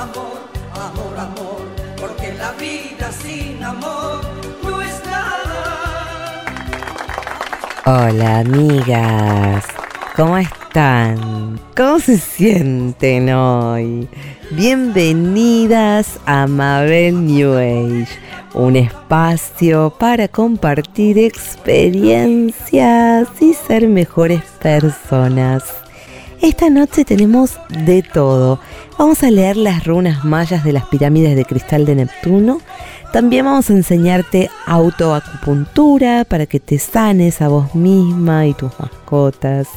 amor, amor, amor, porque la vida sin amor no es nada. Hola amigas, ¿cómo están? ¿Cómo se sienten hoy? Bienvenidas a Mabel New Age, un espacio para compartir experiencias y ser mejores personas. Esta noche tenemos de todo. Vamos a leer las runas mayas de las pirámides de cristal de Neptuno. También vamos a enseñarte autoacupuntura para que te sanes a vos misma y tus mascotas.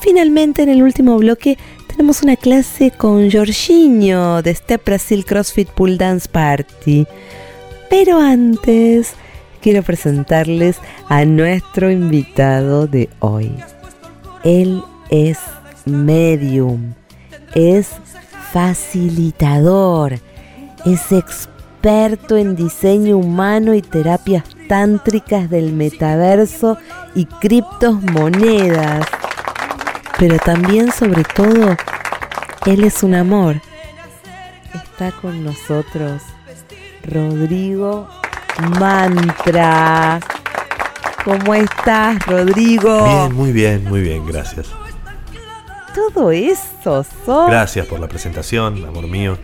Finalmente, en el último bloque, tenemos una clase con Jorginho de Step Brasil CrossFit Pool Dance Party. Pero antes, quiero presentarles a nuestro invitado de hoy. Él es medium, es facilitador, es experto en diseño humano y terapias tántricas del metaverso y criptomonedas. Pero también, sobre todo, él es un amor. Está con nosotros Rodrigo Mantra. ¿Cómo estás, Rodrigo? Bien, muy bien, muy bien, gracias. Todo eso, sos. Gracias por la presentación, amor mío.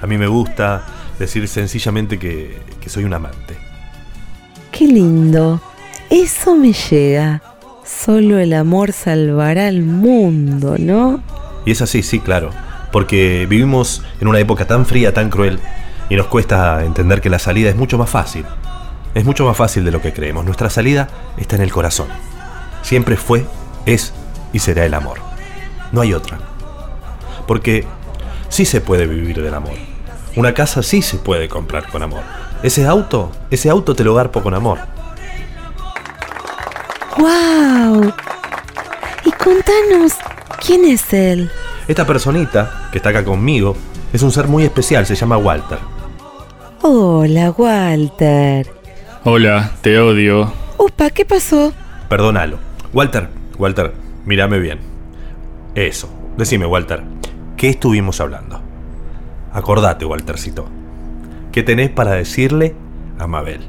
A mí me gusta decir sencillamente que, que soy un amante. Qué lindo. Eso me llega. Solo el amor salvará al mundo, ¿no? Y es así, sí, claro. Porque vivimos en una época tan fría, tan cruel, y nos cuesta entender que la salida es mucho más fácil. Es mucho más fácil de lo que creemos. Nuestra salida está en el corazón. Siempre fue, es y será el amor. No hay otra. Porque sí se puede vivir del amor. Una casa sí se puede comprar con amor. Ese auto, ese auto te lo garpo con amor. ¡Wow! Y contanos, ¿quién es él? Esta personita que está acá conmigo es un ser muy especial, se llama Walter. Hola, Walter. Hola, te odio. Upa, ¿qué pasó? Perdónalo. Walter, Walter, mírame bien. Eso, decime, Walter, ¿qué estuvimos hablando? Acordate, Waltercito. ¿Qué tenés para decirle a Mabel?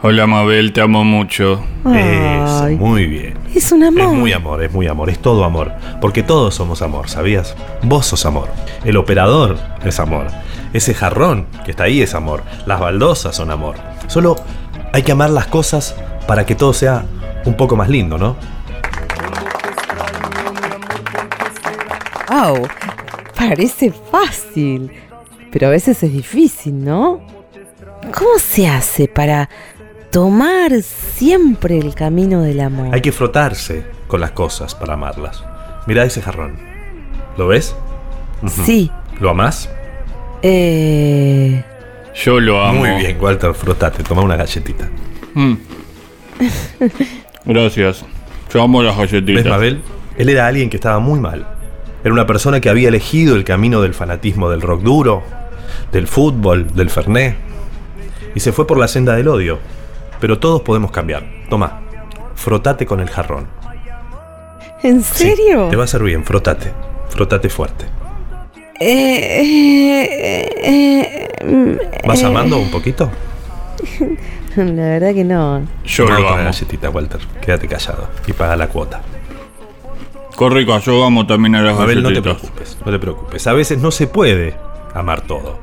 Hola Mabel, te amo mucho. Eso, Ay, muy bien. es un amor. Es muy amor, es muy amor, es todo amor. Porque todos somos amor, ¿sabías? Vos sos amor. El operador es amor. Ese jarrón que está ahí es amor. Las baldosas son amor. Solo hay que amar las cosas para que todo sea un poco más lindo, ¿no? Wow, parece fácil, pero a veces es difícil, ¿no? ¿Cómo se hace para tomar siempre el camino del amor? Hay que frotarse con las cosas para amarlas. Mira ese jarrón. ¿Lo ves? Sí, ¿Lo amás? eh... Yo lo amo. Muy bien, Walter, frotate, toma una galletita. Mm. Gracias. Yo amo las ¿Ves, galletitas. Mabel? Él era alguien que estaba muy mal. Era una persona que había elegido el camino del fanatismo del rock duro, del fútbol, del ferné. Y se fue por la senda del odio. Pero todos podemos cambiar. Toma, frotate con el jarrón. ¿En Sí, serio? te va a hacer bien, frotate. Frotate fuerte. Eh, eh, ¿Vas eh, amando un poquito? La verdad que no. Yo Tomá lo amo. galletita, Walter. Quédate callado y paga la cuota. Corrico, yo amo también a las Mabel, no te preocupes, no te preocupes. A veces no se puede amar todo.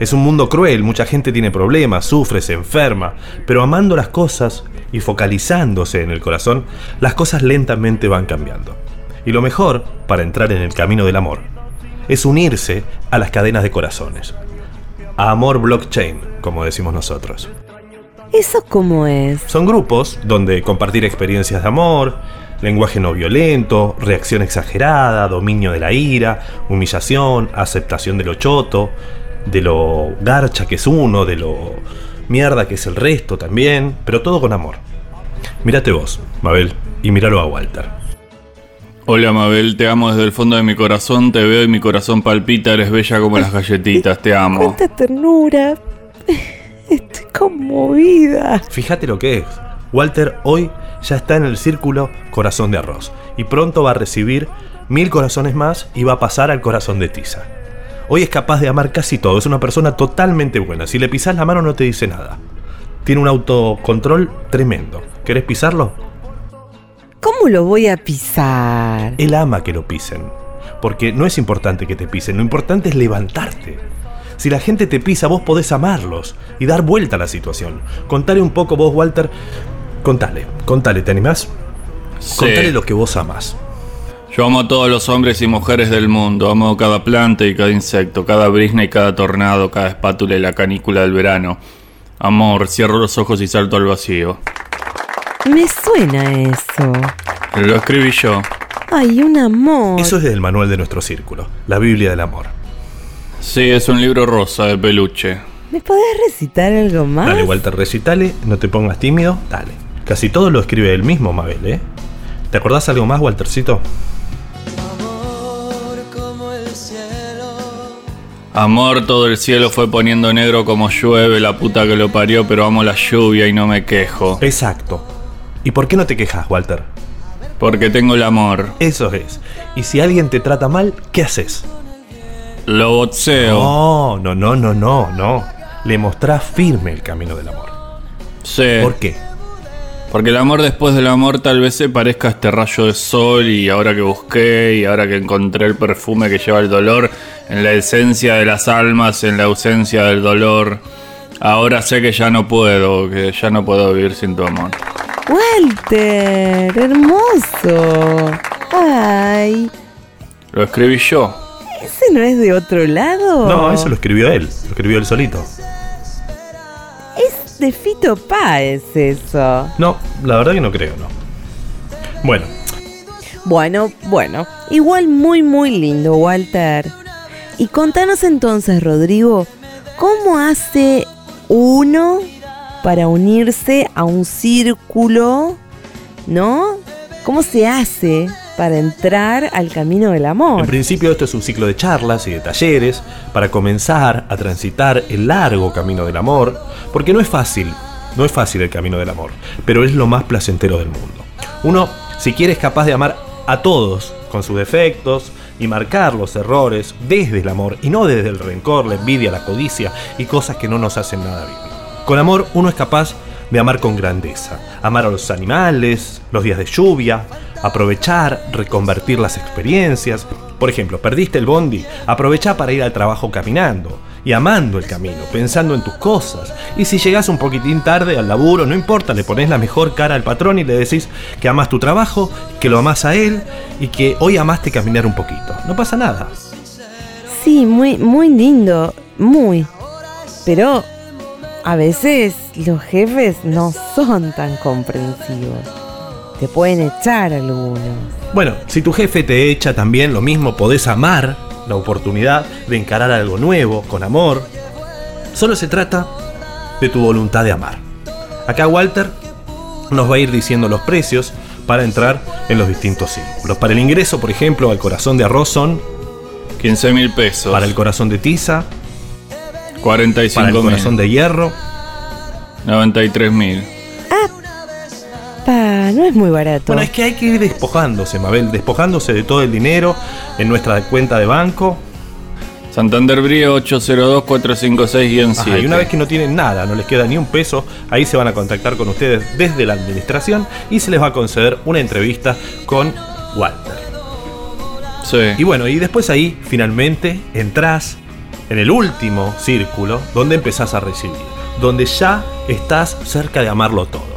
Es un mundo cruel, mucha gente tiene problemas, sufre, se enferma, pero amando las cosas y focalizándose en el corazón, las cosas lentamente van cambiando. Y lo mejor, para entrar en el camino del amor, es unirse a las cadenas de corazones. A amor blockchain, como decimos nosotros. ¿Eso cómo es? Son grupos donde compartir experiencias de amor, lenguaje no violento, reacción exagerada, dominio de la ira, humillación, aceptación de lo choto, de lo garcha que es uno, de lo mierda que es el resto también, pero todo con amor. Mírate vos, Mabel, y míralo a Walter. Hola Mabel, te amo desde el fondo de mi corazón, te veo y mi corazón palpita, eres bella como las galletitas, te amo. ¡Cuánta ternura! Estoy conmovida. Fíjate lo que es. Walter hoy ya está en el círculo corazón de arroz y pronto va a recibir mil corazones más y va a pasar al corazón de tiza. Hoy es capaz de amar casi todo, es una persona totalmente buena. Si le pisas la mano no te dice nada. Tiene un autocontrol tremendo. ¿Querés pisarlo? ¿Cómo lo voy a pisar? Él ama que lo pisen. Porque no es importante que te pisen, lo importante es levantarte. Si la gente te pisa, vos podés amarlos y dar vuelta a la situación. Contale un poco vos, Walter. Contale, contale, ¿te animás? Sí. Contale lo que vos amás. Yo amo a todos los hombres y mujeres del mundo. Amo cada planta y cada insecto, cada brisna y cada tornado, cada espátula y la canícula del verano. Amor, cierro los ojos y salto al vacío. Me suena eso. Lo escribí yo. Ay, un amor. Eso es del manual de nuestro círculo, la Biblia del amor. Sí, es un libro rosa de peluche. ¿Me podés recitar algo más? Dale, Walter, recitale, no te pongas tímido, dale. Casi todo lo escribe él mismo, Mabel, ¿eh? ¿Te acordás algo más, Waltercito? Amor, todo el cielo fue poniendo negro como llueve, la puta que lo parió, pero amo la lluvia y no me quejo. Exacto. ¿Y por qué no te quejas, Walter? Porque tengo el amor. Eso es. Y si alguien te trata mal, ¿qué haces? Lo boxeo. No, no, no, no, no, no. Le mostrás firme el camino del amor. Sí. ¿Por qué? Porque el amor después del amor tal vez se parezca a este rayo de sol y ahora que busqué y ahora que encontré el perfume que lleva el dolor en la esencia de las almas, en la ausencia del dolor, ahora sé que ya no puedo, que ya no puedo vivir sin tu amor. Walter, hermoso. Ay, Lo escribí yo. ¿ese no es de otro lado? No, eso lo escribió él. Lo escribió él solito. De Fito Páez eso. No, la verdad que no creo, no. Bueno, Bueno, bueno. Igual muy, muy lindo, Walter. Y contanos entonces, Rodrigo, ¿cómo hace uno para unirse a un círculo? ¿No? ¿Cómo se hace para entrar al camino del en amor? principio esto es un ciclo de charlas y de talleres para comenzar a transitar el largo camino del amor, porque no es fácil, no es fácil el camino del amor, pero es lo más placentero del mundo. Uno, si quiere, es capaz de amar a todos con sus defectos y marcar los errores desde el amor y no desde el rencor, la envidia, la codicia y cosas que no nos hacen nada bien. Con amor uno es capaz de amar con grandeza, amar a los animales, los días de lluvia, aprovechar, reconvertir las experiencias. Por ejemplo, perdiste el bondi, aprovecha para ir al trabajo caminando y amando el camino, pensando en tus cosas. Y si llegas un poquitín tarde al laburo, no importa, le pones la mejor cara al patrón y le decís que amas tu trabajo, que lo amas a él y que hoy amaste caminar un poquito. No pasa nada. Sí, muy, muy lindo, muy. Pero a veces los jefes no son tan comprensivos. Te pueden echar algunos. Bueno, si tu jefe te echa también lo mismo, podés amar la oportunidad de encarar algo nuevo, con amor. Solo se trata de tu voluntad de amar. Acá Walter nos va a ir diciendo los precios para entrar en los distintos círculos. Para el ingreso, por ejemplo, al corazón de arroz son, 15 mil pesos. para el corazón de tiza, 45 para el mil. corazón de hierro. 93 mil. No es muy barato. Bueno, es que hay que ir despojándose, Mabel, despojándose de todo el dinero en nuestra cuenta de banco. Santander Brío 802-456-7. Ajá, y una vez que no tienen nada, no les queda ni un peso, ahí se van a contactar con ustedes desde la administración y se les va a conceder una entrevista con Walter. Sí. Y bueno, y después ahí finalmente entrás en el último círculo donde empezás a recibir, donde ya estás cerca de amarlo todo.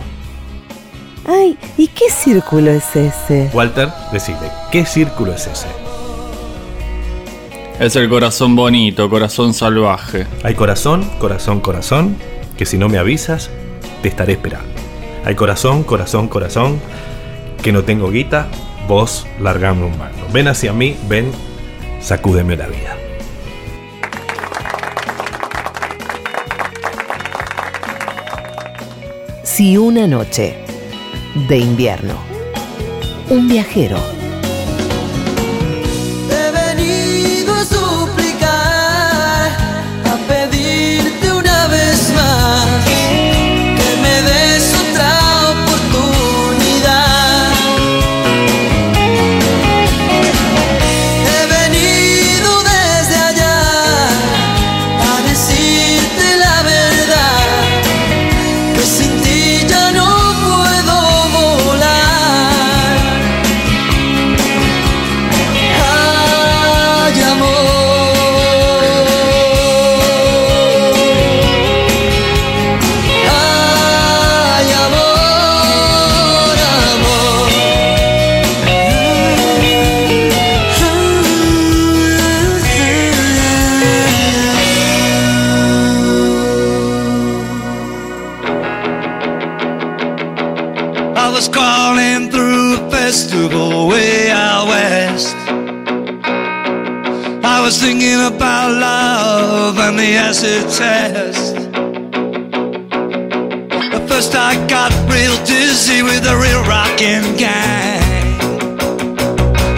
Ay, ¿y qué círculo es ese? Walter, decime, ¿qué círculo es ese? Es el corazón bonito, corazón salvaje. Hay corazón, corazón, corazón, que si no me avisas, te estaré esperando. Hay corazón, corazón, corazón, que no tengo guita, vos largame un mano. Ven hacia mí, ven, sacúdeme la vida. Si una noche de invierno. Un viajero. And the acid test. At first I got real dizzy with the real rockin' gang.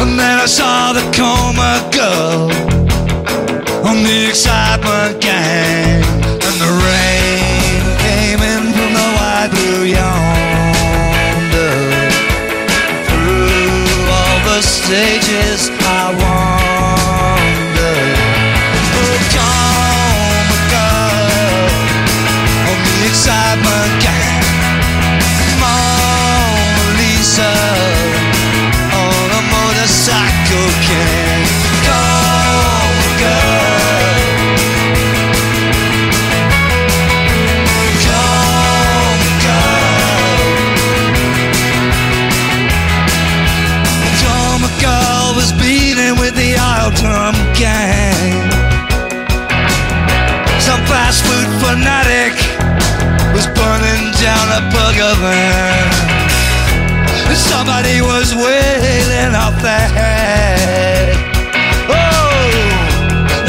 And then I saw the coma girl on the excitement gang. Fast food fanatic was burning down a burger van. Somebody was wailing off their head. Oh,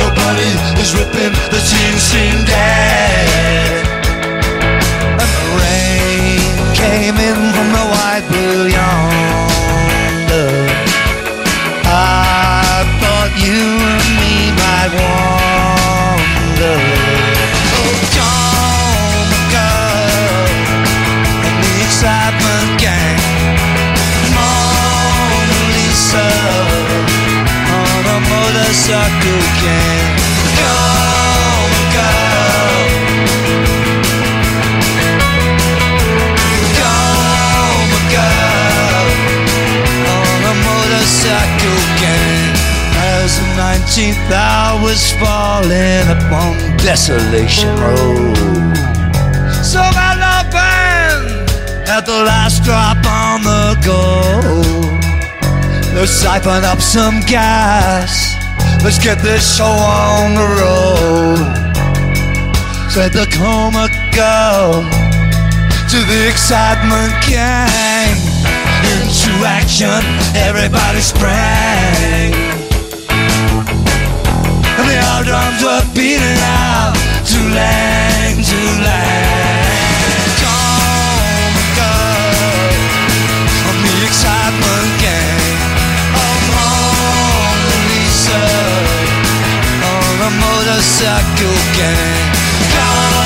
nobody is ripping the jeans seem dead. And the rain came in from the falling upon Desolation Road. So my love band at the last drop on the go. Let's siphon up some gas. Let's get this show on the road. Said the coma girl to the excitement gang. Into action, everybody sprang. And the old drums were beating out to lang, to lang. Come, girl, on the excitement gang. Oh, Mona Lisa, on a motorcycle gang. Come,